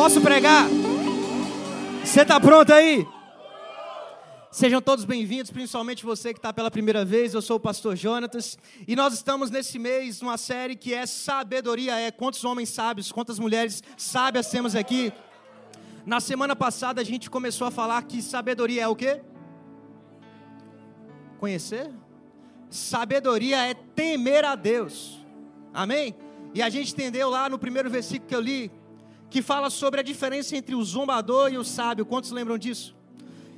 Posso pregar? Você está pronto aí? Sejam todos bem-vindos, principalmente você que está pela primeira vez. Eu sou o pastor Jonatas e nós estamos nesse mês numa série que é Sabedoria é. Quantos homens sábios, quantas mulheres sábias temos aqui? Na semana passada a gente começou a falar que sabedoria é o quê? Conhecer? Sabedoria é temer a Deus. Amém? E a gente entendeu lá no primeiro versículo que eu li, que fala sobre a diferença entre o zombador e o sábio. Quantos lembram disso?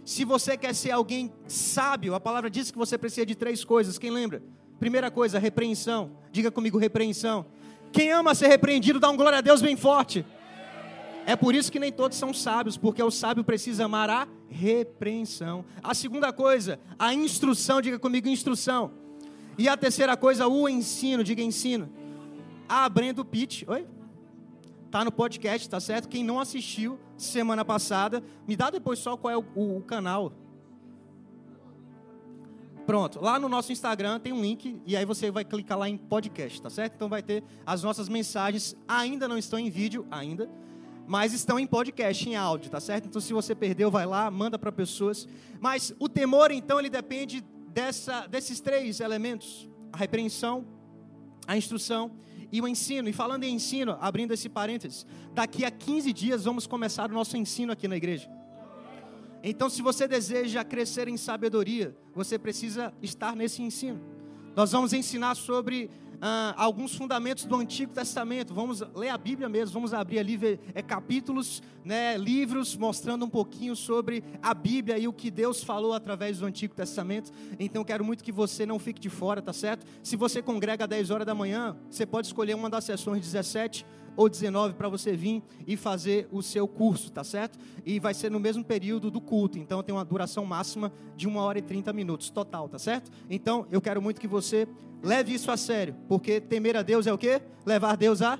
Se você quer ser alguém sábio, a palavra diz que você precisa de três coisas. Quem lembra? Primeira coisa, repreensão. Diga comigo, repreensão. Quem ama ser repreendido, dá um glória a Deus bem forte. É por isso que nem todos são sábios, porque o sábio precisa amar a repreensão. A segunda coisa, a instrução. Diga comigo, instrução. E a terceira coisa, o ensino. Diga ensino. A Brendo Pitt. Oi? Tá no podcast, tá certo? Quem não assistiu semana passada, me dá depois só qual é o, o, o canal. Pronto, lá no nosso Instagram tem um link e aí você vai clicar lá em podcast, tá certo? Então vai ter as nossas mensagens, ainda não estão em vídeo, ainda, mas estão em podcast, em áudio, tá certo? Então se você perdeu, vai lá, manda para pessoas. Mas o temor, então, ele depende dessa, desses três elementos: a repreensão, a instrução e o ensino. E falando em ensino, abrindo esse parênteses, daqui a 15 dias vamos começar o nosso ensino aqui na igreja. Então, se você deseja crescer em sabedoria, você precisa estar nesse ensino. Nós vamos ensinar sobre ah, alguns fundamentos do Antigo Testamento. Vamos ler a Bíblia mesmo, vamos abrir ali ver, é, capítulos, né, livros mostrando um pouquinho sobre a Bíblia e o que Deus falou através do Antigo Testamento. Então quero muito que você não fique de fora, tá certo? Se você congrega às 10 horas da manhã, você pode escolher uma das sessões 17 ou 19 para você vir e fazer o seu curso, tá certo? E vai ser no mesmo período do culto, então tem uma duração máxima de 1 hora e 30 minutos total, tá certo? Então eu quero muito que você leve isso a sério, porque temer a Deus é o quê? Levar Deus a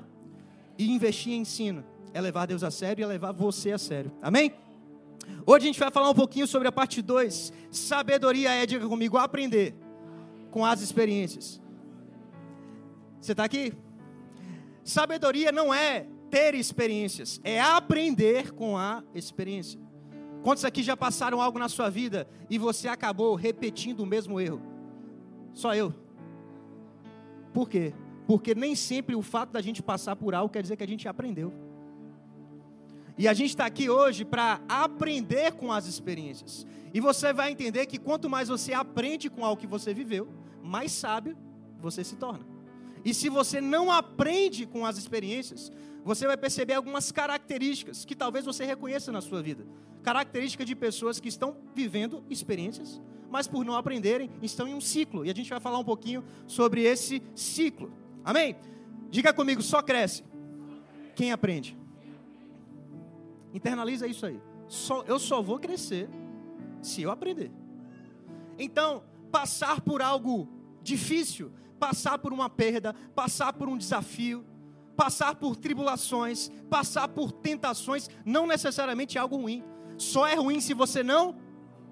e investir em ensino. É levar Deus a sério e é levar você a sério. Amém? Hoje a gente vai falar um pouquinho sobre a parte 2. Sabedoria é, diga comigo, aprender com as experiências. Você está aqui? Sabedoria não é ter experiências, é aprender com a experiência. Quantos aqui já passaram algo na sua vida e você acabou repetindo o mesmo erro? Só eu. Por quê? Porque nem sempre o fato da gente passar por algo quer dizer que a gente aprendeu. E a gente está aqui hoje para aprender com as experiências. E você vai entender que quanto mais você aprende com algo que você viveu, mais sábio você se torna. E se você não aprende com as experiências, você vai perceber algumas características que talvez você reconheça na sua vida. Características de pessoas que estão vivendo experiências, mas por não aprenderem, estão em um ciclo. E a gente vai falar um pouquinho sobre esse ciclo. Amém? Diga comigo, só cresce quem aprende. Internaliza isso aí. Só, eu só vou crescer se eu aprender. Então, passar por algo difícil passar por uma perda, passar por um desafio, passar por tribulações, passar por tentações, não necessariamente é algo ruim. Só é ruim se você não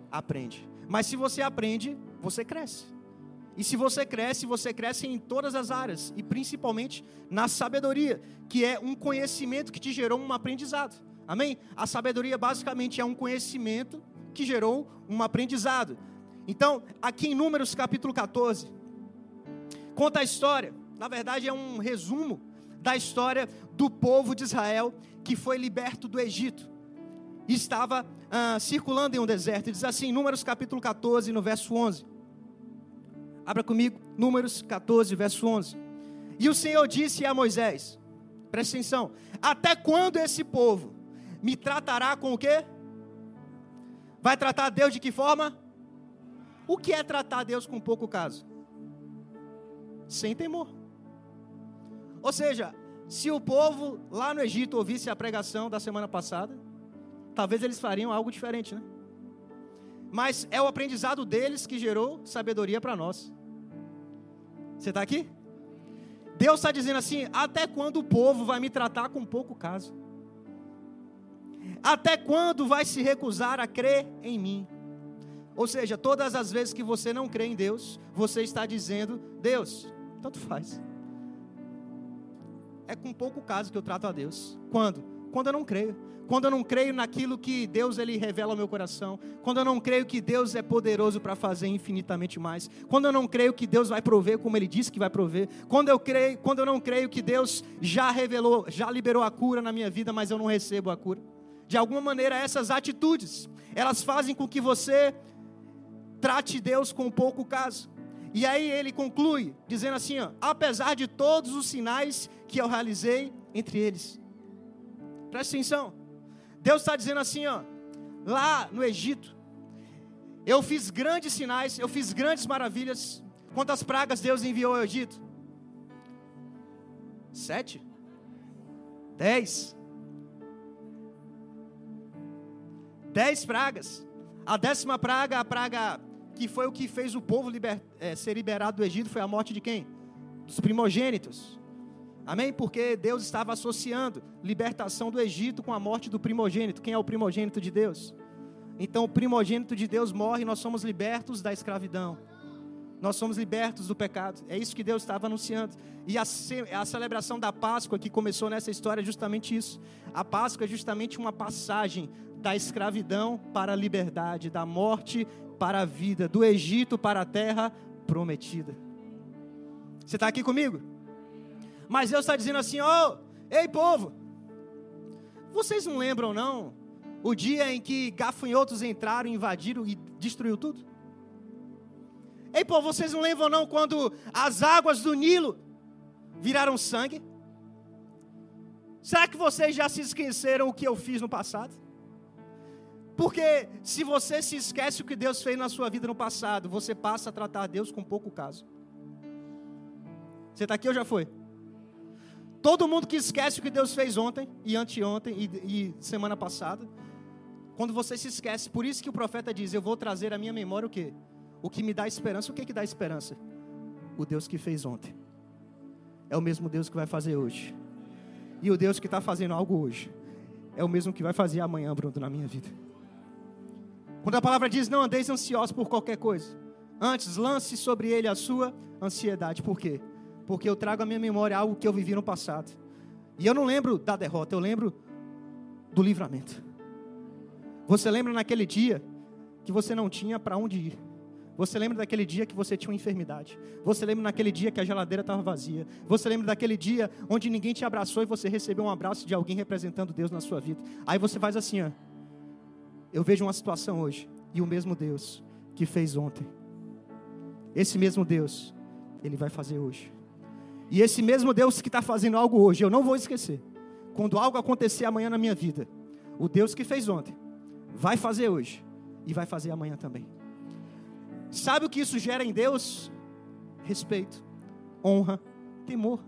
aprende. Mas se você aprende, você cresce. E se você cresce, você cresce em todas as áreas, e principalmente na sabedoria, que é um conhecimento que te gerou um aprendizado. Amém? A sabedoria basicamente é um conhecimento que gerou um aprendizado. Então, aqui em Números capítulo 14, conta a história, na verdade é um resumo da história do povo de Israel que foi liberto do Egito estava ah, circulando em um deserto. E diz assim, Números capítulo 14, no verso 11. Abra comigo, Números 14, verso 11. E o Senhor disse a Moisés: Presta atenção, até quando esse povo me tratará com o quê? Vai tratar Deus de que forma? O que é tratar Deus com pouco caso? Sem temor. Ou seja, se o povo lá no Egito ouvisse a pregação da semana passada, talvez eles fariam algo diferente, né? Mas é o aprendizado deles que gerou sabedoria para nós. Você está aqui? Deus está dizendo assim: até quando o povo vai me tratar com pouco caso? Até quando vai se recusar a crer em mim? Ou seja, todas as vezes que você não crê em Deus, você está dizendo: Deus, tanto faz. É com pouco caso que eu trato a Deus. Quando? Quando eu não creio. Quando eu não creio naquilo que Deus ele revela ao meu coração. Quando eu não creio que Deus é poderoso para fazer infinitamente mais. Quando eu não creio que Deus vai prover como ele disse que vai prover. Quando eu creio, quando eu não creio que Deus já revelou, já liberou a cura na minha vida, mas eu não recebo a cura. De alguma maneira essas atitudes, elas fazem com que você trate Deus com pouco caso. E aí ele conclui dizendo assim: ó, apesar de todos os sinais que eu realizei entre eles. Presta atenção. Deus está dizendo assim, ó, lá no Egito, eu fiz grandes sinais, eu fiz grandes maravilhas. Quantas pragas Deus enviou ao Egito? Sete? Dez? Dez pragas. A décima praga, a praga que foi o que fez o povo liber, é, ser liberado do Egito, foi a morte de quem? Dos primogênitos. Amém? Porque Deus estava associando libertação do Egito com a morte do primogênito. Quem é o primogênito de Deus? Então, o primogênito de Deus morre nós somos libertos da escravidão. Nós somos libertos do pecado. É isso que Deus estava anunciando. E a, a celebração da Páscoa que começou nessa história é justamente isso. A Páscoa é justamente uma passagem da escravidão para a liberdade, da morte para a vida, do Egito para a terra prometida. Você está aqui comigo? Mas Deus está dizendo assim: ó, oh, ei povo, vocês não lembram não o dia em que gafanhotos entraram, invadiram e destruiu tudo? Ei povo, vocês não lembram não quando as águas do Nilo viraram sangue? Será que vocês já se esqueceram o que eu fiz no passado? Porque se você se esquece o que Deus fez na sua vida no passado, você passa a tratar Deus com pouco caso. Você está aqui ou já foi? Todo mundo que esquece o que Deus fez ontem, e anteontem, e, e semana passada, quando você se esquece, por isso que o profeta diz: Eu vou trazer à minha memória o que? O que me dá esperança. O que, que dá esperança? O Deus que fez ontem. É o mesmo Deus que vai fazer hoje. E o Deus que está fazendo algo hoje. É o mesmo que vai fazer amanhã, Bruno, na minha vida. Quando a palavra diz: Não andeis ansiosos por qualquer coisa. Antes, lance sobre ele a sua ansiedade. Por quê? Porque eu trago à minha memória algo que eu vivi no passado. E eu não lembro da derrota, eu lembro do livramento. Você lembra naquele dia que você não tinha para onde ir? Você lembra daquele dia que você tinha uma enfermidade? Você lembra naquele dia que a geladeira estava vazia? Você lembra daquele dia onde ninguém te abraçou e você recebeu um abraço de alguém representando Deus na sua vida? Aí você faz assim, ó. Eu vejo uma situação hoje e o mesmo Deus que fez ontem, esse mesmo Deus, ele vai fazer hoje. E esse mesmo Deus que está fazendo algo hoje, eu não vou esquecer. Quando algo acontecer amanhã na minha vida, o Deus que fez ontem, vai fazer hoje e vai fazer amanhã também. Sabe o que isso gera em Deus? Respeito, honra, temor.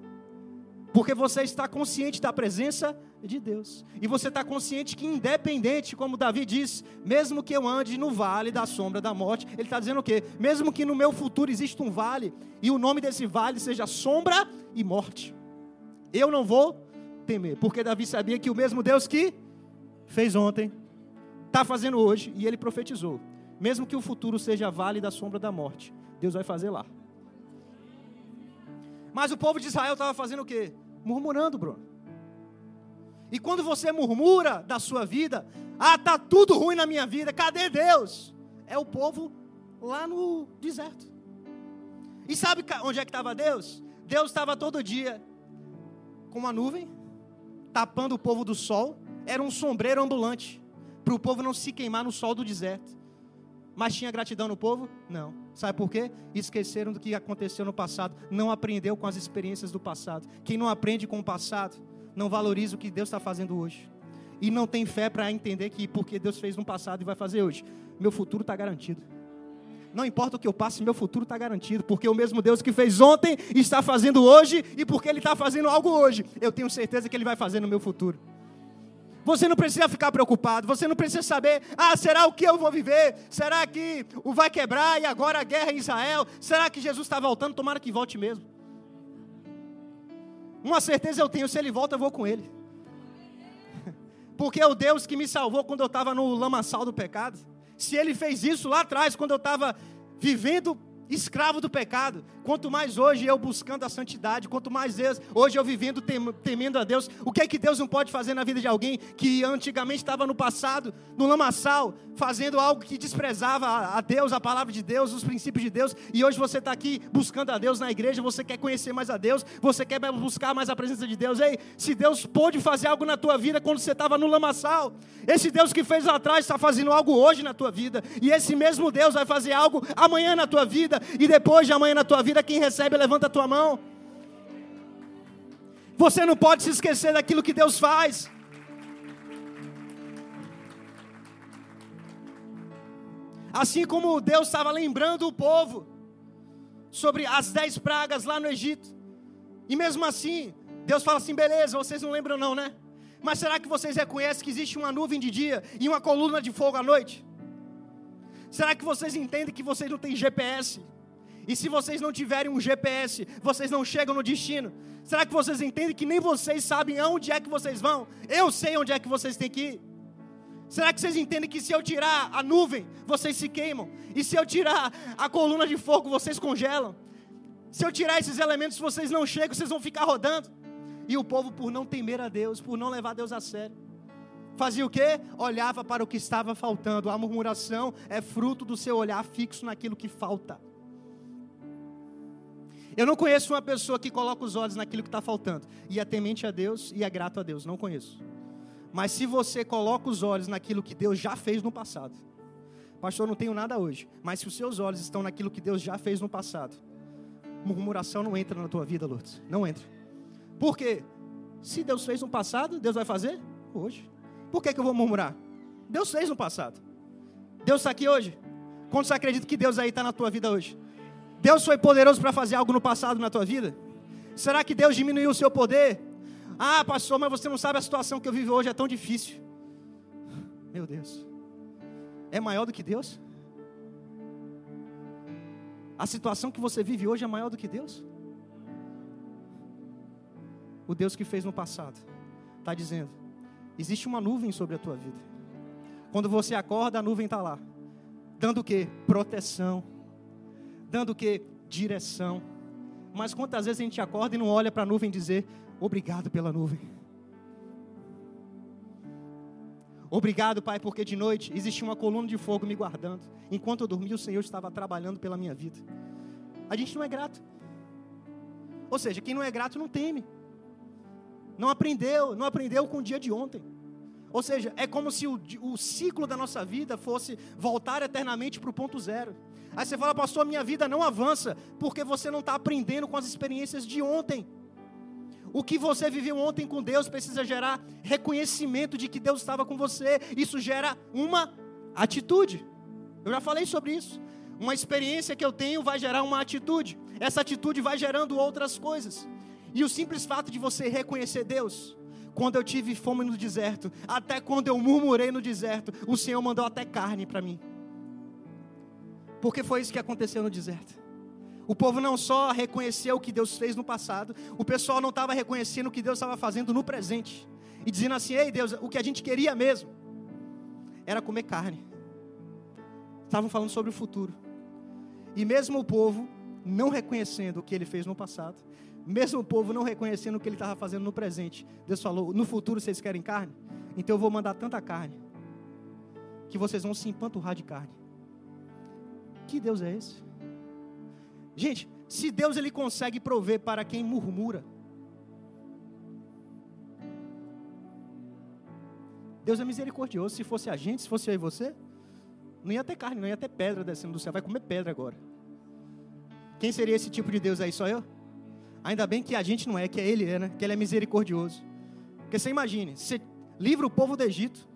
Porque você está consciente da presença de Deus. E você está consciente que, independente, como Davi diz, mesmo que eu ande no vale da sombra da morte, ele está dizendo o quê? Mesmo que no meu futuro exista um vale, e o nome desse vale seja sombra e morte, eu não vou temer, porque Davi sabia que o mesmo Deus que fez ontem, está fazendo hoje, e ele profetizou: mesmo que o futuro seja vale da sombra da morte, Deus vai fazer lá. Mas o povo de Israel estava fazendo o quê? Murmurando, Bruno. E quando você murmura da sua vida, ah, tá tudo ruim na minha vida, cadê Deus? É o povo lá no deserto. E sabe onde é que estava Deus? Deus estava todo dia com uma nuvem, tapando o povo do sol. Era um sombreiro ambulante, para o povo não se queimar no sol do deserto. Mas tinha gratidão no povo? Não. Sabe por quê? Esqueceram do que aconteceu no passado. Não aprendeu com as experiências do passado. Quem não aprende com o passado, não valoriza o que Deus está fazendo hoje. E não tem fé para entender que porque Deus fez no passado e vai fazer hoje, meu futuro está garantido. Não importa o que eu passe, meu futuro está garantido, porque o mesmo Deus que fez ontem está fazendo hoje, e porque Ele está fazendo algo hoje, eu tenho certeza que Ele vai fazer no meu futuro. Você não precisa ficar preocupado, você não precisa saber, ah, será o que eu vou viver? Será que o vai quebrar e agora a guerra em Israel? Será que Jesus está voltando? Tomara que volte mesmo. Uma certeza eu tenho, se ele volta, eu vou com ele. Porque é o Deus que me salvou quando eu estava no lamaçal do pecado. Se ele fez isso lá atrás, quando eu estava vivendo escravo do pecado. Quanto mais hoje eu buscando a santidade, quanto mais Deus, hoje eu vivendo temendo a Deus, o que é que Deus não pode fazer na vida de alguém que antigamente estava no passado, no lamaçal, fazendo algo que desprezava a Deus, a palavra de Deus, os princípios de Deus, e hoje você está aqui buscando a Deus na igreja, você quer conhecer mais a Deus, você quer buscar mais a presença de Deus. Ei, se Deus pôde fazer algo na tua vida quando você estava no lamaçal, esse Deus que fez lá atrás está fazendo algo hoje na tua vida, e esse mesmo Deus vai fazer algo amanhã na tua vida, e depois de amanhã na tua vida, quem recebe, levanta a tua mão. Você não pode se esquecer daquilo que Deus faz. Assim como Deus estava lembrando o povo sobre as dez pragas lá no Egito. E mesmo assim, Deus fala assim: beleza, vocês não lembram, não, né? Mas será que vocês reconhecem que existe uma nuvem de dia e uma coluna de fogo à noite? Será que vocês entendem que vocês não têm GPS? E se vocês não tiverem um GPS, vocês não chegam no destino. Será que vocês entendem que nem vocês sabem aonde é que vocês vão? Eu sei onde é que vocês têm que ir. Será que vocês entendem que se eu tirar a nuvem, vocês se queimam? E se eu tirar a coluna de fogo, vocês congelam? Se eu tirar esses elementos, vocês não chegam, vocês vão ficar rodando. E o povo, por não temer a Deus, por não levar Deus a sério, fazia o quê? Olhava para o que estava faltando. A murmuração é fruto do seu olhar fixo naquilo que falta. Eu não conheço uma pessoa que coloca os olhos naquilo que está faltando e é temente a Deus e é grato a Deus. Não conheço. Mas se você coloca os olhos naquilo que Deus já fez no passado, pastor, não tenho nada hoje, mas se os seus olhos estão naquilo que Deus já fez no passado, murmuração não entra na tua vida, Lourdes. Não entra. Por quê? Se Deus fez no passado, Deus vai fazer hoje. Por que, que eu vou murmurar? Deus fez no passado. Deus está aqui hoje. Quando você acredita que Deus aí está na tua vida hoje? Deus foi poderoso para fazer algo no passado na tua vida? Será que Deus diminuiu o seu poder? Ah, pastor, mas você não sabe a situação que eu vivo hoje é tão difícil. Meu Deus. É maior do que Deus? A situação que você vive hoje é maior do que Deus? O Deus que fez no passado está dizendo: existe uma nuvem sobre a tua vida. Quando você acorda, a nuvem está lá, dando o que? Proteção dando o que? Direção. Mas quantas vezes a gente acorda e não olha para a nuvem dizer: Obrigado pela nuvem. Obrigado, Pai, porque de noite existia uma coluna de fogo me guardando. Enquanto eu dormia, o Senhor estava trabalhando pela minha vida. A gente não é grato. Ou seja, quem não é grato não teme. Não aprendeu, não aprendeu com o dia de ontem. Ou seja, é como se o, o ciclo da nossa vida fosse voltar eternamente para o ponto zero. Aí você fala, pastor, minha vida não avança, porque você não está aprendendo com as experiências de ontem. O que você viveu ontem com Deus precisa gerar reconhecimento de que Deus estava com você. Isso gera uma atitude. Eu já falei sobre isso. Uma experiência que eu tenho vai gerar uma atitude. Essa atitude vai gerando outras coisas. E o simples fato de você reconhecer Deus, quando eu tive fome no deserto, até quando eu murmurei no deserto, o Senhor mandou até carne para mim. Porque foi isso que aconteceu no deserto. O povo não só reconheceu o que Deus fez no passado, o pessoal não estava reconhecendo o que Deus estava fazendo no presente. E dizendo assim: Ei Deus, o que a gente queria mesmo era comer carne. Estavam falando sobre o futuro. E mesmo o povo não reconhecendo o que ele fez no passado, mesmo o povo não reconhecendo o que ele estava fazendo no presente, Deus falou: No futuro vocês querem carne? Então eu vou mandar tanta carne que vocês vão se empanturrar de carne. Que Deus é esse? Gente, se Deus ele consegue prover para quem murmura, Deus é misericordioso. Se fosse a gente, se fosse eu e você, não ia ter carne, não ia ter pedra descendo do céu. Vai comer pedra agora. Quem seria esse tipo de Deus aí? Só eu? Ainda bem que a gente não é, que é Ele, é, né? Que Ele é misericordioso. Porque você imagine, você livra o povo do Egito,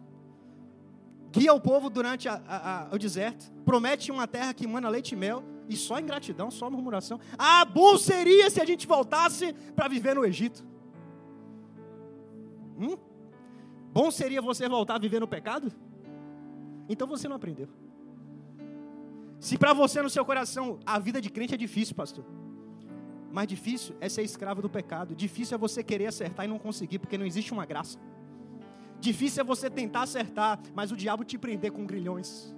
guia o povo durante a, a, a, o deserto, promete uma terra que manda leite e mel, e só ingratidão, só murmuração. Ah, bom seria se a gente voltasse para viver no Egito. Hum? Bom seria você voltar a viver no pecado? Então você não aprendeu. Se para você no seu coração a vida de crente é difícil, pastor. Mais difícil é ser escravo do pecado. Difícil é você querer acertar e não conseguir, porque não existe uma graça. Difícil é você tentar acertar, mas o diabo te prender com grilhões.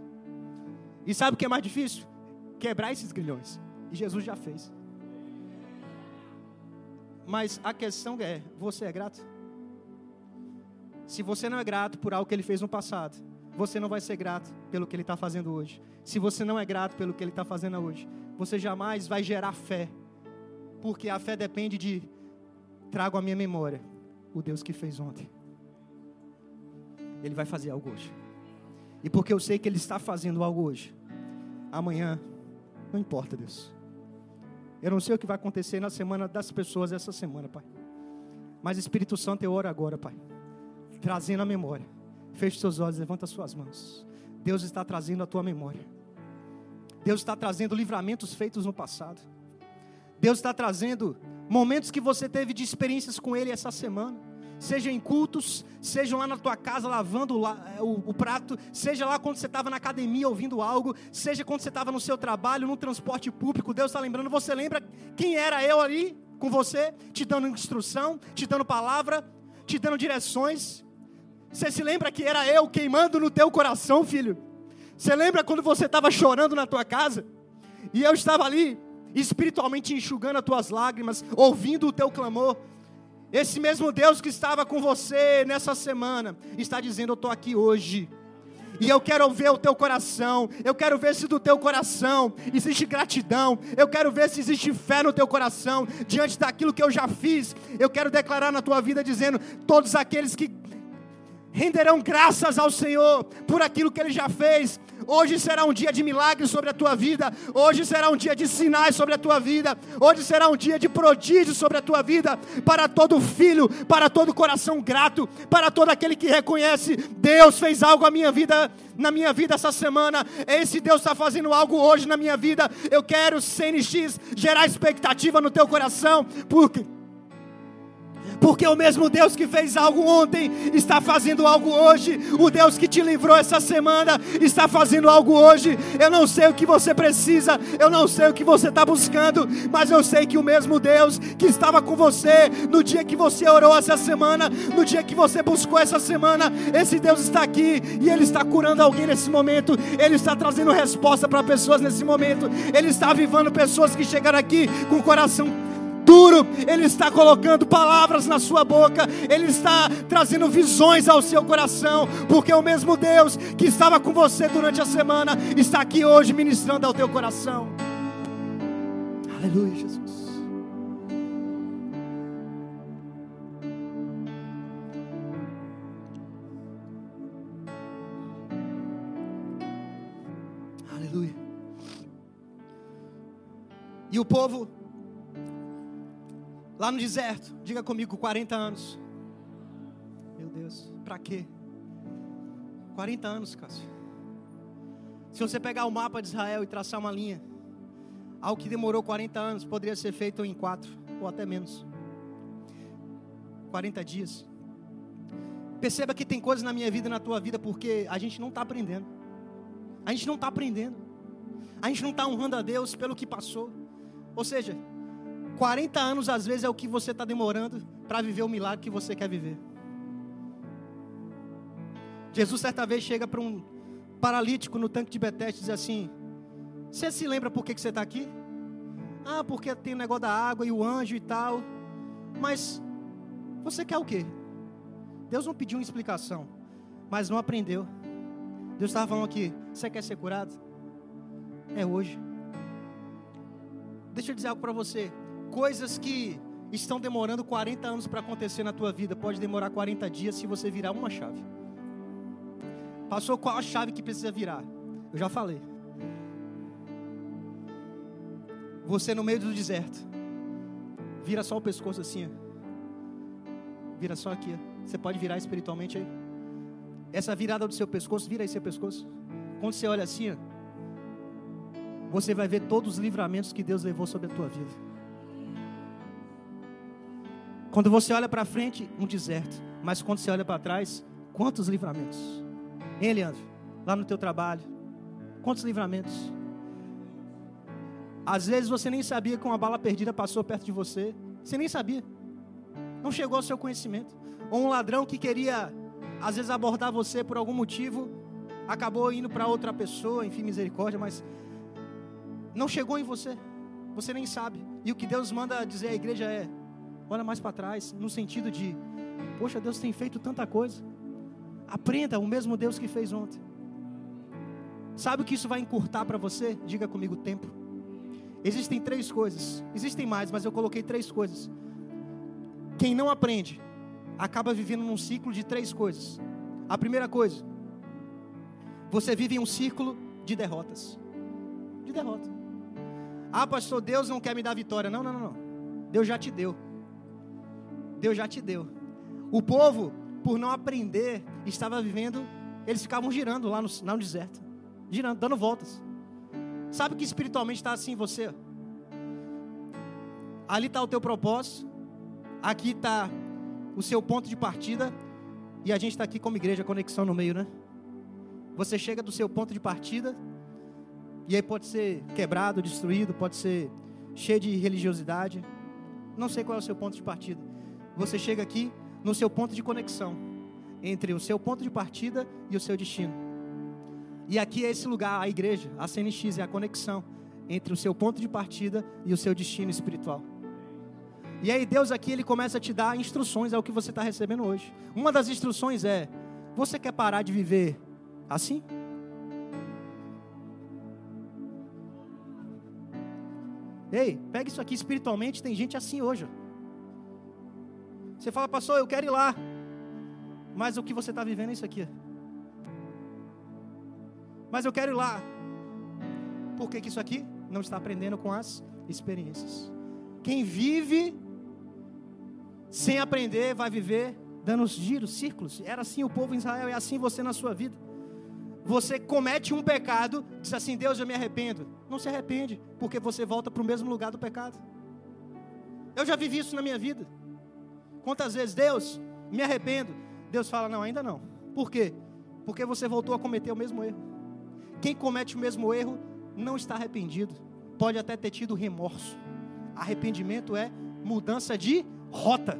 E sabe o que é mais difícil? quebrar esses grilhões. E Jesus já fez. Mas a questão é: você é grato? Se você não é grato por algo que ele fez no passado, você não vai ser grato pelo que ele está fazendo hoje. Se você não é grato pelo que ele está fazendo hoje, você jamais vai gerar fé. Porque a fé depende de trago à minha memória o Deus que fez ontem. Ele vai fazer algo hoje. E porque eu sei que Ele está fazendo algo hoje, amanhã, não importa, Deus. Eu não sei o que vai acontecer na semana das pessoas essa semana, Pai. Mas Espírito Santo, eu oro agora, Pai. Trazendo a memória. Feche seus olhos, levanta suas mãos. Deus está trazendo a tua memória. Deus está trazendo livramentos feitos no passado. Deus está trazendo momentos que você teve de experiências com Ele essa semana seja em cultos, seja lá na tua casa lavando é, o, o prato, seja lá quando você estava na academia ouvindo algo, seja quando você estava no seu trabalho, no transporte público, Deus está lembrando, você lembra quem era eu ali com você, te dando instrução, te dando palavra, te dando direções. Você se lembra que era eu queimando no teu coração, filho? Você lembra quando você estava chorando na tua casa? E eu estava ali, espiritualmente enxugando as tuas lágrimas, ouvindo o teu clamor, esse mesmo Deus que estava com você nessa semana está dizendo: Eu estou aqui hoje. E eu quero ver o teu coração. Eu quero ver se do teu coração existe gratidão. Eu quero ver se existe fé no teu coração diante daquilo que eu já fiz. Eu quero declarar na tua vida dizendo: todos aqueles que renderão graças ao Senhor por aquilo que Ele já fez. Hoje será um dia de milagres sobre a tua vida. Hoje será um dia de sinais sobre a tua vida. Hoje será um dia de prodígio sobre a tua vida. Para todo filho, para todo coração grato, para todo aquele que reconhece: Deus fez algo na minha vida, na minha vida essa semana. Esse Deus está fazendo algo hoje na minha vida. Eu quero, CNX, gerar expectativa no teu coração, porque porque o mesmo Deus que fez algo ontem está fazendo algo hoje. O Deus que te livrou essa semana está fazendo algo hoje. Eu não sei o que você precisa, eu não sei o que você está buscando, mas eu sei que o mesmo Deus que estava com você no dia que você orou essa semana, no dia que você buscou essa semana, esse Deus está aqui e Ele está curando alguém nesse momento, Ele está trazendo resposta para pessoas nesse momento, Ele está avivando pessoas que chegaram aqui com o coração duro, Ele está colocando palavras na sua boca, Ele está trazendo visões ao seu coração, porque o mesmo Deus que estava com você durante a semana está aqui hoje ministrando ao teu coração. Aleluia, Jesus. Aleluia. E o povo Lá no deserto, diga comigo, 40 anos. Meu Deus, para quê? 40 anos, Cássio. Se você pegar o mapa de Israel e traçar uma linha, algo que demorou 40 anos poderia ser feito em 4 ou até menos. 40 dias. Perceba que tem coisas na minha vida e na tua vida porque a gente não está aprendendo. A gente não está aprendendo. A gente não está honrando a Deus pelo que passou. Ou seja, 40 anos às vezes é o que você está demorando para viver o milagre que você quer viver. Jesus certa vez chega para um paralítico no tanque de Betesda e diz assim: Você se lembra por que, que você está aqui? Ah, porque tem o negócio da água e o anjo e tal. Mas você quer o quê? Deus não pediu uma explicação, mas não aprendeu. Deus estava falando aqui: Você quer ser curado? É hoje. Deixa eu dizer algo para você coisas que estão demorando 40 anos para acontecer na tua vida, pode demorar 40 dias se você virar uma chave. Passou qual a chave que precisa virar? Eu já falei. Você no meio do deserto. Vira só o pescoço assim. Ó. Vira só aqui. Ó. Você pode virar espiritualmente aí. Essa virada do seu pescoço, vira aí seu pescoço. Quando você olha assim, ó, você vai ver todos os livramentos que Deus levou sobre a tua vida. Quando você olha para frente, um deserto. Mas quando você olha para trás, quantos livramentos? Hein, Leandro? Lá no teu trabalho. Quantos livramentos? Às vezes você nem sabia que uma bala perdida passou perto de você. Você nem sabia. Não chegou ao seu conhecimento. Ou um ladrão que queria, às vezes, abordar você por algum motivo, acabou indo para outra pessoa, enfim, misericórdia, mas Não chegou em você. Você nem sabe. E o que Deus manda dizer à igreja é: olha mais para trás, no sentido de, poxa, Deus tem feito tanta coisa. Aprenda o mesmo Deus que fez ontem. Sabe o que isso vai encurtar para você? Diga comigo tempo. Existem três coisas. Existem mais, mas eu coloquei três coisas. Quem não aprende acaba vivendo num ciclo de três coisas. A primeira coisa, você vive em um círculo de derrotas. De derrota. Ah, pastor, Deus não quer me dar vitória. Não, não, não, não. Deus já te deu. Deus já te deu. O povo, por não aprender, estava vivendo, eles ficavam girando lá no, lá no deserto girando, dando voltas. Sabe que espiritualmente está assim você? Ali está o teu propósito, aqui está o seu ponto de partida, e a gente está aqui como igreja, conexão no meio, né? Você chega do seu ponto de partida, e aí pode ser quebrado, destruído, pode ser cheio de religiosidade. Não sei qual é o seu ponto de partida. Você chega aqui no seu ponto de conexão entre o seu ponto de partida e o seu destino. E aqui é esse lugar, a igreja, a CNX, é a conexão entre o seu ponto de partida e o seu destino espiritual. E aí Deus aqui ele começa a te dar instruções, é o que você está recebendo hoje. Uma das instruções é: você quer parar de viver assim? Ei, pega isso aqui espiritualmente, tem gente assim hoje. Você fala, pastor, eu quero ir lá. Mas o que você está vivendo é isso aqui mas eu quero ir lá. Por que, que isso aqui não está aprendendo com as experiências? Quem vive sem aprender vai viver dando os giros, círculos. Era assim o povo em Israel, é assim você na sua vida. Você comete um pecado, diz assim: Deus, eu me arrependo. Não se arrepende, porque você volta para o mesmo lugar do pecado. Eu já vivi isso na minha vida. Quantas vezes, Deus, me arrependo. Deus fala: Não, ainda não. Por quê? Porque você voltou a cometer o mesmo erro. Quem comete o mesmo erro não está arrependido. Pode até ter tido remorso. Arrependimento é mudança de rota.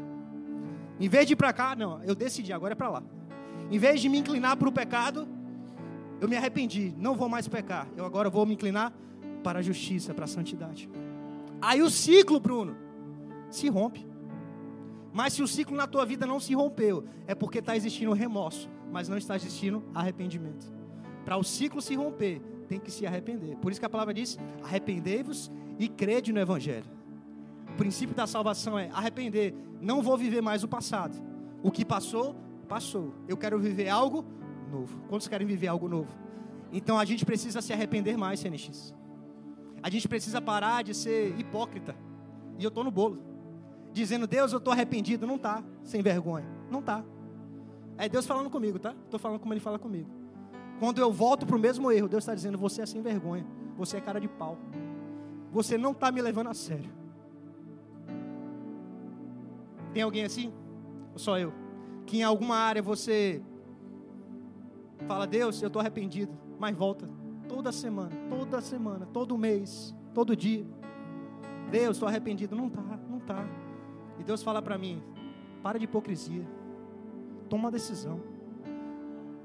Em vez de ir para cá, não, eu decidi, agora é para lá. Em vez de me inclinar para o pecado, eu me arrependi, não vou mais pecar. Eu agora vou me inclinar para a justiça, para a santidade. Aí o ciclo, Bruno, se rompe. Mas se o ciclo na tua vida não se rompeu, é porque está existindo remorso, mas não está existindo arrependimento. Para o ciclo se romper, tem que se arrepender. Por isso que a palavra diz: arrependei-vos e crede no Evangelho. O princípio da salvação é arrepender. Não vou viver mais o passado. O que passou, passou. Eu quero viver algo novo. Quantos querem viver algo novo? Então a gente precisa se arrepender mais, CNX. A gente precisa parar de ser hipócrita. E eu estou no bolo. Dizendo, Deus, eu estou arrependido. Não está, sem vergonha. Não está. É Deus falando comigo, tá? Estou falando como Ele fala comigo. Quando eu volto para o mesmo erro, Deus está dizendo: você é sem vergonha, você é cara de pau, você não está me levando a sério. Tem alguém assim? Ou só eu? Que em alguma área você fala: Deus, eu estou arrependido, mas volta toda semana, toda semana, todo mês, todo dia. Deus, estou arrependido. Não está, não está. E Deus fala para mim: para de hipocrisia, toma uma decisão.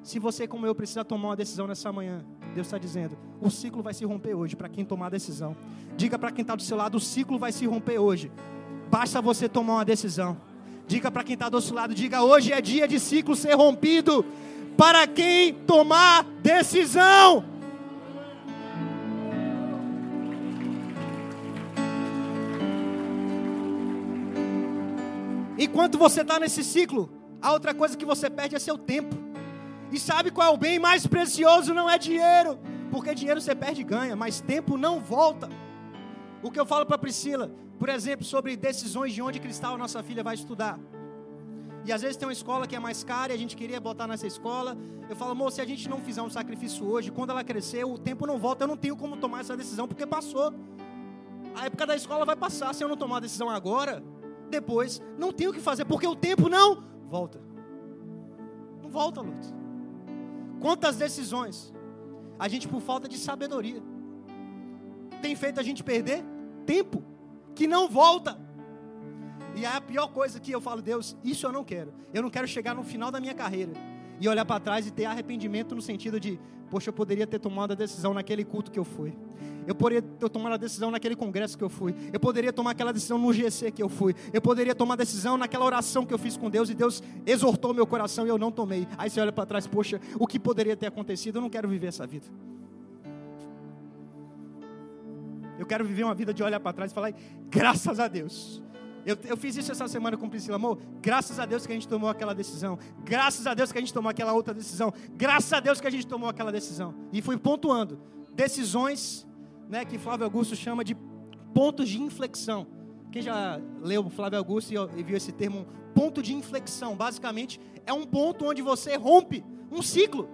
Se você, como eu, precisa tomar uma decisão nessa manhã, Deus está dizendo: o ciclo vai se romper hoje para quem tomar a decisão. Diga para quem está do seu lado: o ciclo vai se romper hoje. Basta você tomar uma decisão. Diga para quem está do seu lado: diga, hoje é dia de ciclo ser rompido. Para quem tomar decisão. Enquanto você está nesse ciclo, a outra coisa que você perde é seu tempo. E sabe qual é o bem mais precioso? Não é dinheiro, porque dinheiro você perde e ganha, mas tempo não volta. O que eu falo para Priscila, por exemplo, sobre decisões de onde Cristal, nossa filha, vai estudar. E às vezes tem uma escola que é mais cara e a gente queria botar nessa escola. Eu falo, moço, se a gente não fizer um sacrifício hoje, quando ela crescer, o tempo não volta. Eu não tenho como tomar essa decisão porque passou. A época da escola vai passar. Se eu não tomar a decisão agora, depois, não tenho o que fazer porque o tempo não volta. Não volta, Lutz. Quantas decisões a gente, por falta de sabedoria, tem feito a gente perder tempo que não volta. E é a pior coisa que eu falo, Deus, isso eu não quero. Eu não quero chegar no final da minha carreira e olhar para trás e ter arrependimento no sentido de, poxa, eu poderia ter tomado a decisão naquele culto que eu fui. Eu poderia ter tomado a decisão naquele congresso que eu fui. Eu poderia tomar aquela decisão no GC que eu fui. Eu poderia tomar a decisão naquela oração que eu fiz com Deus e Deus exortou meu coração e eu não tomei. Aí você olha para trás, poxa, o que poderia ter acontecido? Eu não quero viver essa vida. Eu quero viver uma vida de olhar para trás e falar, graças a Deus. Eu, eu, fiz isso essa semana com Priscila, amor. Graças a Deus que a gente tomou aquela decisão. Graças a Deus que a gente tomou aquela outra decisão. Graças a Deus que a gente tomou aquela decisão. E fui pontuando. Decisões né, que Flávio Augusto chama de pontos de inflexão. Quem já leu Flávio Augusto e viu esse termo, ponto de inflexão, basicamente é um ponto onde você rompe um ciclo.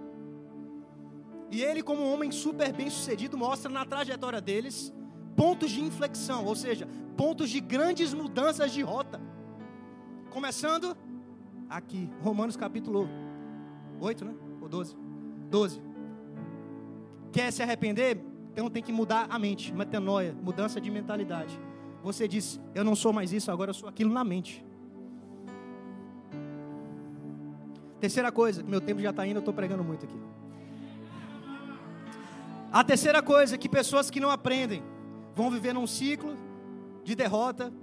E ele, como um homem super bem sucedido, mostra na trajetória deles pontos de inflexão, ou seja, pontos de grandes mudanças de rota. Começando aqui, Romanos capítulo 8, né? Ou 12? 12. Quer se arrepender? Então tem que mudar a mente, metanoia, mudança de mentalidade. Você diz, eu não sou mais isso, agora eu sou aquilo na mente. Terceira coisa, meu tempo já está indo, eu estou pregando muito aqui. A terceira coisa, que pessoas que não aprendem vão viver num ciclo de derrota,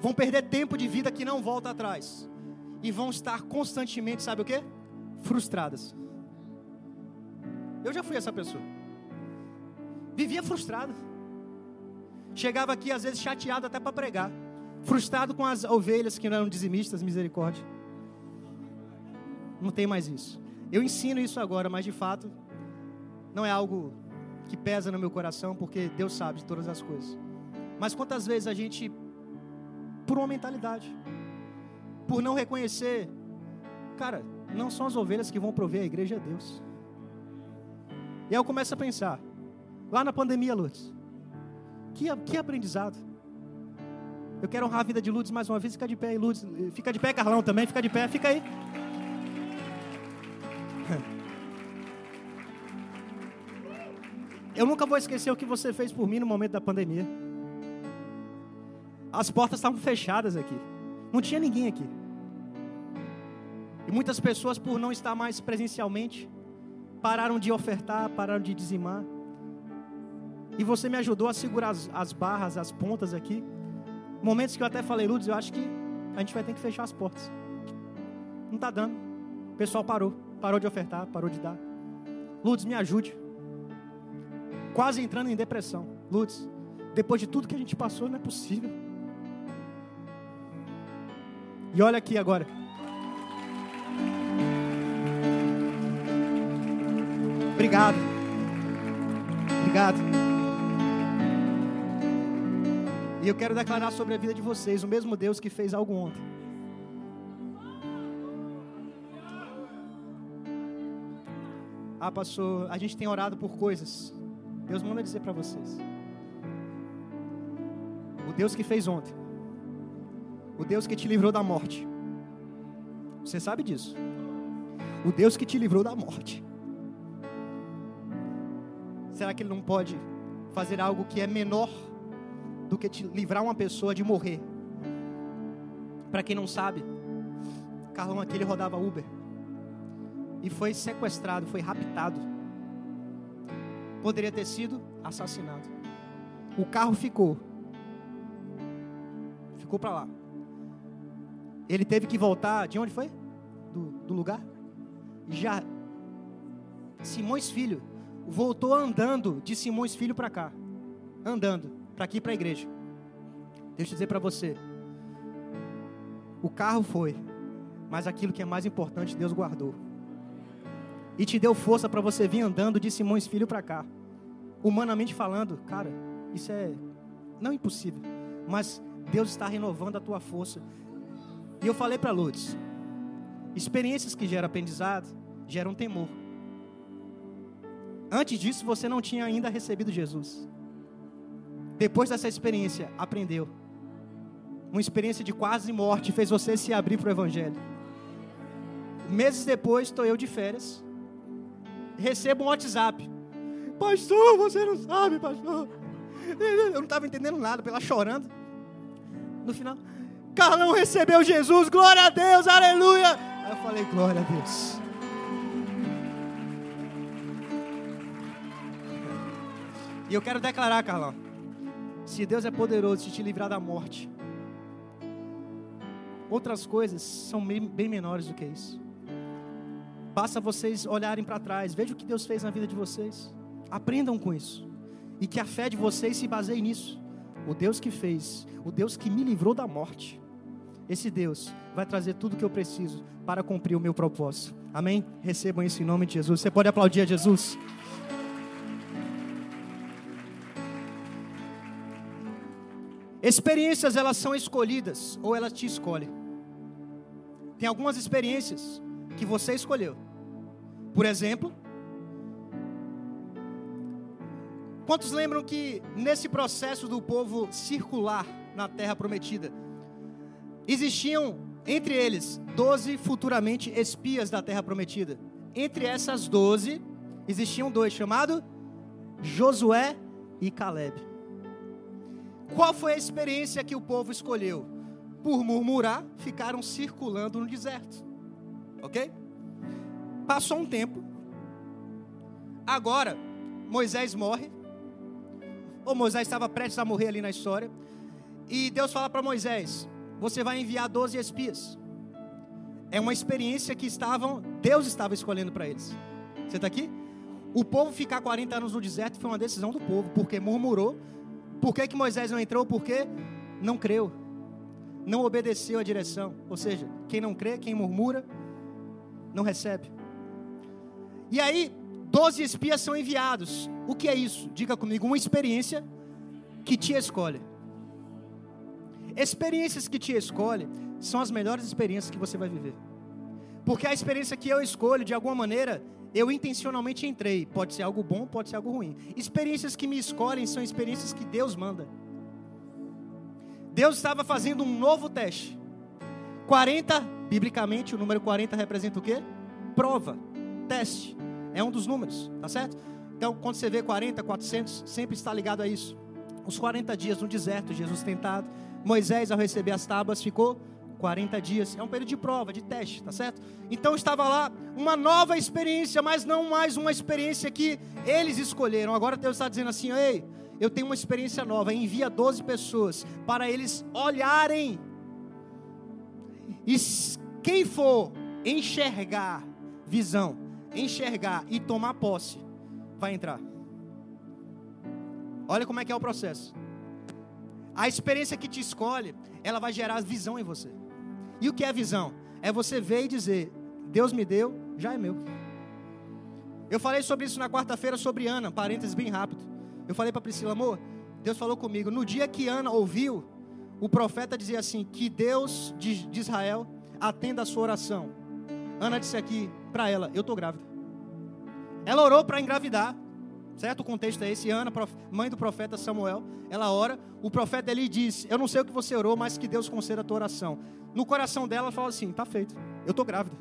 vão perder tempo de vida que não volta atrás. E vão estar constantemente, sabe o que? Frustradas. Eu já fui essa pessoa. Vivia frustrado. Chegava aqui às vezes chateado até para pregar. Frustrado com as ovelhas que não eram dizimistas, misericórdia. Não tem mais isso. Eu ensino isso agora, mas de fato não é algo que pesa no meu coração, porque Deus sabe de todas as coisas. Mas quantas vezes a gente, por uma mentalidade, por não reconhecer, cara, não são as ovelhas que vão prover a igreja, é Deus. E aí eu começo a pensar, lá na pandemia, Lourdes, que, que aprendizado. Eu quero honrar a vida de Lourdes mais uma vez, fica de pé Lourdes. Fica de pé, Carlão também, fica de pé, fica aí. Eu nunca vou esquecer o que você fez por mim no momento da pandemia. As portas estavam fechadas aqui. Não tinha ninguém aqui. E muitas pessoas, por não estar mais presencialmente, pararam de ofertar, pararam de dizimar. E você me ajudou a segurar as, as barras, as pontas aqui. Momentos que eu até falei, Lourdes, eu acho que a gente vai ter que fechar as portas. Não está dando. O pessoal parou. Parou de ofertar, parou de dar. Lourdes, me ajude. Quase entrando em depressão. Lourdes, depois de tudo que a gente passou, não é possível. E olha aqui agora. Obrigado. Obrigado. E eu quero declarar sobre a vida de vocês, o mesmo Deus que fez algo ontem. Ah, pastor, a gente tem orado por coisas. Deus manda dizer para vocês. O Deus que fez ontem o Deus que te livrou da morte. Você sabe disso. O Deus que te livrou da morte. Será que Ele não pode fazer algo que é menor do que te livrar uma pessoa de morrer? Para quem não sabe, Carlão aqui ele rodava Uber e foi sequestrado, foi raptado. Poderia ter sido assassinado. O carro ficou. Ficou para lá. Ele teve que voltar, de onde foi? Do, do lugar? Já. Simões Filho voltou andando de Simões Filho para cá. Andando, para aqui para a igreja. Deixa eu dizer para você. O carro foi, mas aquilo que é mais importante, Deus guardou. E te deu força para você vir andando de Simões Filho para cá. Humanamente falando, cara, isso é não impossível, mas Deus está renovando a tua força. E eu falei para Lourdes: experiências que geram aprendizado geram temor. Antes disso, você não tinha ainda recebido Jesus. Depois dessa experiência, aprendeu. Uma experiência de quase morte fez você se abrir para o Evangelho. Meses depois, estou eu de férias recebo um WhatsApp. Pastor, você não sabe, pastor. Eu não estava entendendo nada, pela chorando. No final, Carlão recebeu Jesus, glória a Deus, aleluia. Aí eu falei, glória a Deus. E eu quero declarar, Carlão, se Deus é poderoso de te livrar da morte, outras coisas são bem, bem menores do que isso. Basta vocês olharem para trás, vejam o que Deus fez na vida de vocês. Aprendam com isso. E que a fé de vocês se baseie nisso. O Deus que fez, o Deus que me livrou da morte. Esse Deus vai trazer tudo o que eu preciso para cumprir o meu propósito. Amém? Recebam isso em nome de Jesus. Você pode aplaudir a Jesus? Experiências elas são escolhidas ou elas te escolhem. Tem algumas experiências que você escolheu. Por exemplo, quantos lembram que nesse processo do povo circular na terra prometida, existiam entre eles doze futuramente espias da terra prometida. Entre essas doze existiam dois chamados Josué e Caleb. Qual foi a experiência que o povo escolheu? Por murmurar, ficaram circulando no deserto. Ok? Passou um tempo. Agora, Moisés morre. Ou Moisés estava prestes a morrer ali na história. E Deus fala para Moisés: Você vai enviar 12 espias. É uma experiência que estavam, Deus estava escolhendo para eles. Você está aqui? O povo ficar 40 anos no deserto foi uma decisão do povo, porque murmurou, por que, que Moisés não entrou? Porque não creu, não obedeceu a direção. Ou seja, quem não crê, quem murmura, não recebe. E aí, doze espias são enviados. O que é isso? Diga comigo, uma experiência que te escolhe. Experiências que te escolhe são as melhores experiências que você vai viver. Porque a experiência que eu escolho, de alguma maneira, eu intencionalmente entrei. Pode ser algo bom, pode ser algo ruim. Experiências que me escolhem são experiências que Deus manda. Deus estava fazendo um novo teste. 40, biblicamente, o número 40 representa o quê? Prova, teste. É um dos números, tá certo? Então, quando você vê 40, 400, sempre está ligado a isso. Os 40 dias no deserto, Jesus tentado. Moisés, ao receber as tábuas, ficou 40 dias. É um período de prova, de teste, tá certo? Então estava lá uma nova experiência, mas não mais uma experiência que eles escolheram. Agora Deus está dizendo assim: ei, eu tenho uma experiência nova. Envia 12 pessoas para eles olharem. E quem for enxergar, visão, enxergar e tomar posse, vai entrar. Olha como é que é o processo. A experiência que te escolhe, ela vai gerar visão em você. E o que é visão? É você ver e dizer: Deus me deu, já é meu. Eu falei sobre isso na quarta-feira sobre Ana, parênteses bem rápido. Eu falei para Priscila, amor, Deus falou comigo. No dia que Ana ouviu, o profeta dizia assim: Que Deus de, Israel atenda a sua oração. Ana disse aqui para ela: Eu estou grávida. Ela orou para engravidar. Certo? O contexto é esse. Ana, mãe do profeta Samuel, ela ora. O profeta ali diz: Eu não sei o que você orou, mas que Deus conceda a tua oração. No coração dela, ela fala assim: Tá feito, eu tô grávida.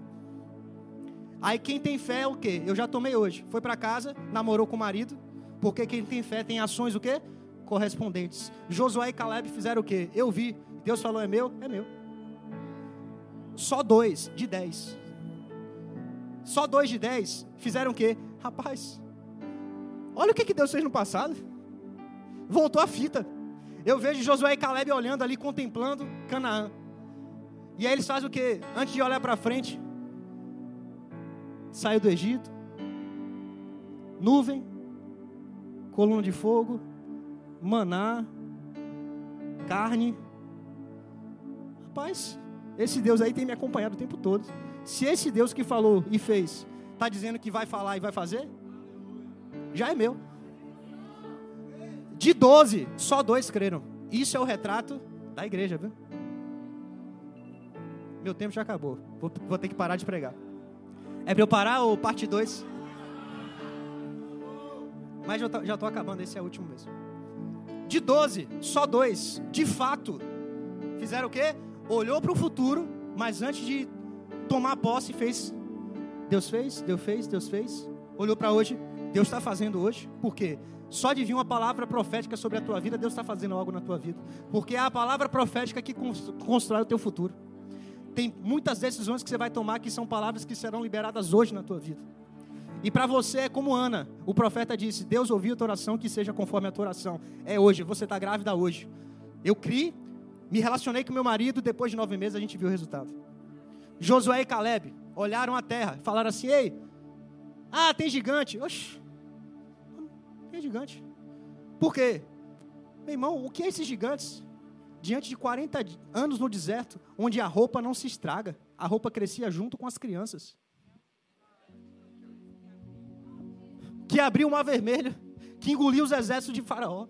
Aí quem tem fé é o quê? Eu já tomei hoje. Foi para casa, namorou com o marido, porque quem tem fé tem ações o quê? Correspondentes. Josué e Caleb fizeram o quê? Eu vi. Deus falou: É meu? É meu. Só dois de dez. Só dois de dez fizeram o quê? Rapaz, Olha o que, Deus fez no passado. Voltou a fita. Eu vejo Josué e Caleb olhando ali, contemplando Canaã. E aí eles fazem o que? Antes de olhar para frente, saiu do Egito, nuvem, coluna de fogo, maná, carne. Rapaz, esse Deus aí tem me acompanhado o tempo todo. Se esse Deus que falou e fez está dizendo que vai falar e vai fazer, já é meu. De 12, só dois creram. Isso é o retrato da igreja, viu? Meu tempo já acabou. Vou, vou ter que parar de pregar. É para eu parar ou parte 2? Mas já estou acabando, esse é o último mesmo. De 12, só dois, de fato, fizeram o quê? Olhou para o futuro, mas antes de tomar posse, fez. Deus fez, Deus fez, Deus fez. Olhou para hoje, Deus está fazendo hoje, porque só de vir uma palavra profética sobre a tua vida, Deus está fazendo algo na tua vida, porque é a palavra profética que constrói o teu futuro. Tem muitas decisões que você vai tomar que são palavras que serão liberadas hoje na tua vida. E para você é como Ana, o profeta disse: Deus ouviu a tua oração, que seja conforme a tua oração. É hoje, você está grávida hoje. Eu criei, me relacionei com meu marido, depois de nove meses a gente viu o resultado. Josué e Caleb olharam a terra, falaram assim: Ei, ah, tem gigante. Oxi, tem gigante. Por quê? Meu irmão, o que é esses gigantes? Diante de 40 anos no deserto, onde a roupa não se estraga, a roupa crescia junto com as crianças. Que abriu o mar vermelho, que engoliu os exércitos de Faraó.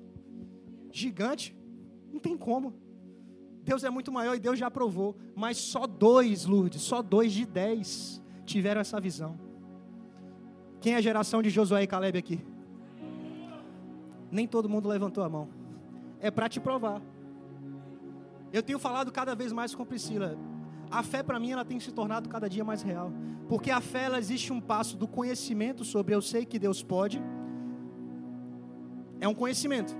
Gigante, não tem como. Deus é muito maior e Deus já provou. Mas só dois, Lourdes, só dois de dez tiveram essa visão. Quem é a geração de Josué e Caleb aqui? Nem todo mundo levantou a mão é para te provar. Eu tenho falado cada vez mais com Priscila. A fé para mim ela tem se tornado cada dia mais real, porque a fé ela existe um passo do conhecimento sobre eu sei que Deus pode. É um conhecimento.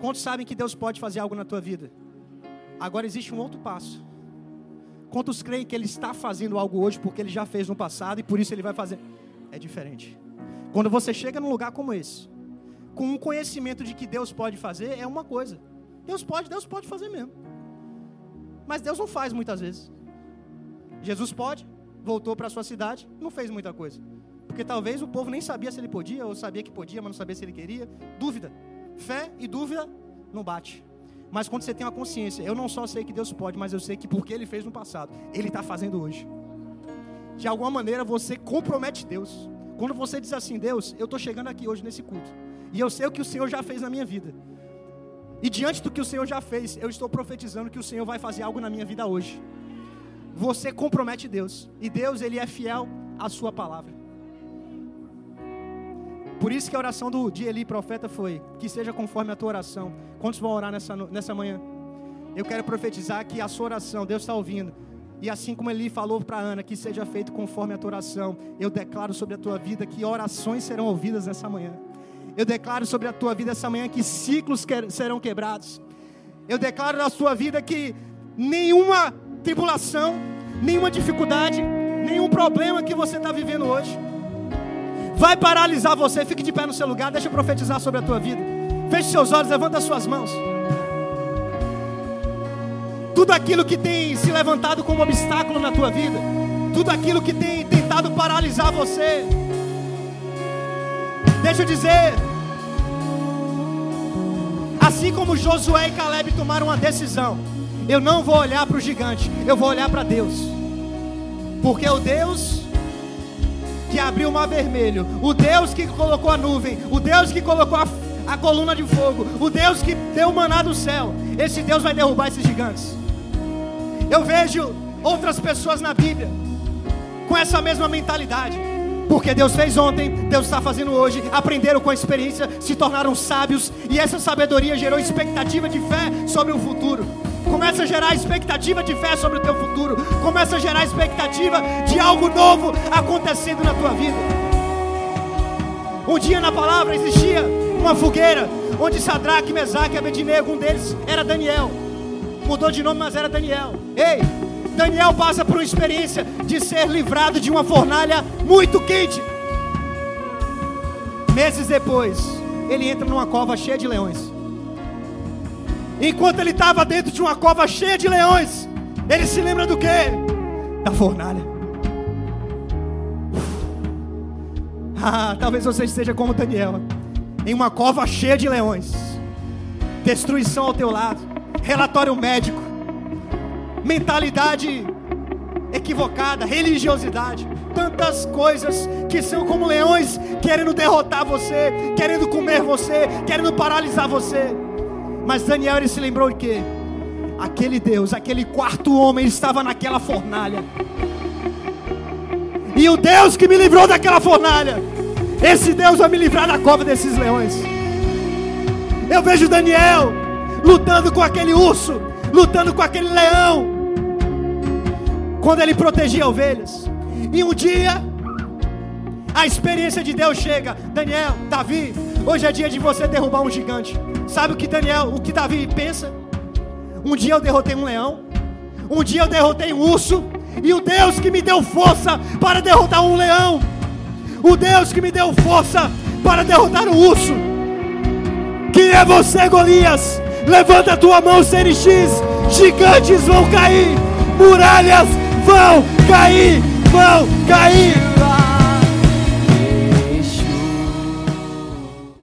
Quantos sabem que Deus pode fazer algo na tua vida? Agora existe um outro passo. Quantos creem que Ele está fazendo algo hoje porque Ele já fez no passado e por isso Ele vai fazer? É diferente. Quando você chega num lugar como esse, com um conhecimento de que Deus pode fazer é uma coisa. Deus pode, Deus pode fazer mesmo. Mas Deus não faz muitas vezes. Jesus pode, voltou para sua cidade, não fez muita coisa. Porque talvez o povo nem sabia se ele podia, ou sabia que podia, mas não sabia se ele queria. Dúvida. Fé e dúvida não bate. Mas quando você tem uma consciência, eu não só sei que Deus pode, mas eu sei que porque Ele fez no passado, Ele está fazendo hoje. De alguma maneira você compromete Deus. Quando você diz assim, Deus, eu estou chegando aqui hoje nesse culto. E eu sei o que o Senhor já fez na minha vida. E diante do que o Senhor já fez, eu estou profetizando que o Senhor vai fazer algo na minha vida hoje. Você compromete Deus. E Deus, Ele é fiel à Sua palavra. Por isso que a oração do, de Eli, profeta, foi: Que seja conforme a tua oração. Quantos vão orar nessa, nessa manhã? Eu quero profetizar que a sua oração, Deus está ouvindo. E assim como Eli falou para Ana, que seja feito conforme a tua oração. Eu declaro sobre a tua vida que orações serão ouvidas nessa manhã. Eu declaro sobre a tua vida essa manhã que ciclos serão quebrados. Eu declaro na sua vida que nenhuma tribulação, nenhuma dificuldade, nenhum problema que você está vivendo hoje vai paralisar você. Fique de pé no seu lugar, deixa eu profetizar sobre a tua vida. Feche seus olhos, levanta as suas mãos. Tudo aquilo que tem se levantado como obstáculo na tua vida, tudo aquilo que tem tentado paralisar você, deixa eu dizer, Assim como Josué e Caleb tomaram uma decisão, eu não vou olhar para o gigante, eu vou olhar para Deus. Porque o Deus que abriu o mar vermelho, o Deus que colocou a nuvem, o Deus que colocou a, a coluna de fogo, o Deus que deu o maná do céu, esse Deus vai derrubar esses gigantes. Eu vejo outras pessoas na Bíblia com essa mesma mentalidade. Porque Deus fez ontem, Deus está fazendo hoje, aprenderam com a experiência, se tornaram sábios, e essa sabedoria gerou expectativa de fé sobre o futuro. Começa a gerar expectativa de fé sobre o teu futuro. Começa a gerar expectativa de algo novo acontecendo na tua vida. Um dia na palavra existia uma fogueira onde Sadraque, Mesaque e Abednego, um deles era Daniel. Mudou de nome, mas era Daniel. Ei, Daniel passa por uma experiência de ser livrado de uma fornalha muito quente. Meses depois, ele entra numa cova cheia de leões. Enquanto ele estava dentro de uma cova cheia de leões, ele se lembra do que? Da fornalha. Ah, talvez você esteja como Daniel, em uma cova cheia de leões, destruição ao teu lado, relatório médico, mentalidade equivocada, religiosidade, tantas coisas que são como leões querendo derrotar você, querendo comer você, querendo paralisar você. Mas Daniel ele se lembrou de que aquele Deus, aquele quarto homem, estava naquela fornalha. E o Deus que me livrou daquela fornalha, esse Deus vai me livrar da cova desses leões. Eu vejo Daniel lutando com aquele urso, lutando com aquele leão, quando ele protegia ovelhas. E um dia, a experiência de Deus chega: Daniel, Davi, hoje é dia de você derrubar um gigante. Sabe o que Daniel, o que Davi pensa? Um dia eu derrotei um leão, um dia eu derrotei um urso, e o Deus que me deu força para derrotar um leão, o Deus que me deu força para derrotar o urso. Quem é você, Golias? Levanta a tua mão, CNX. Gigantes vão cair, muralhas vão cair, vão cair.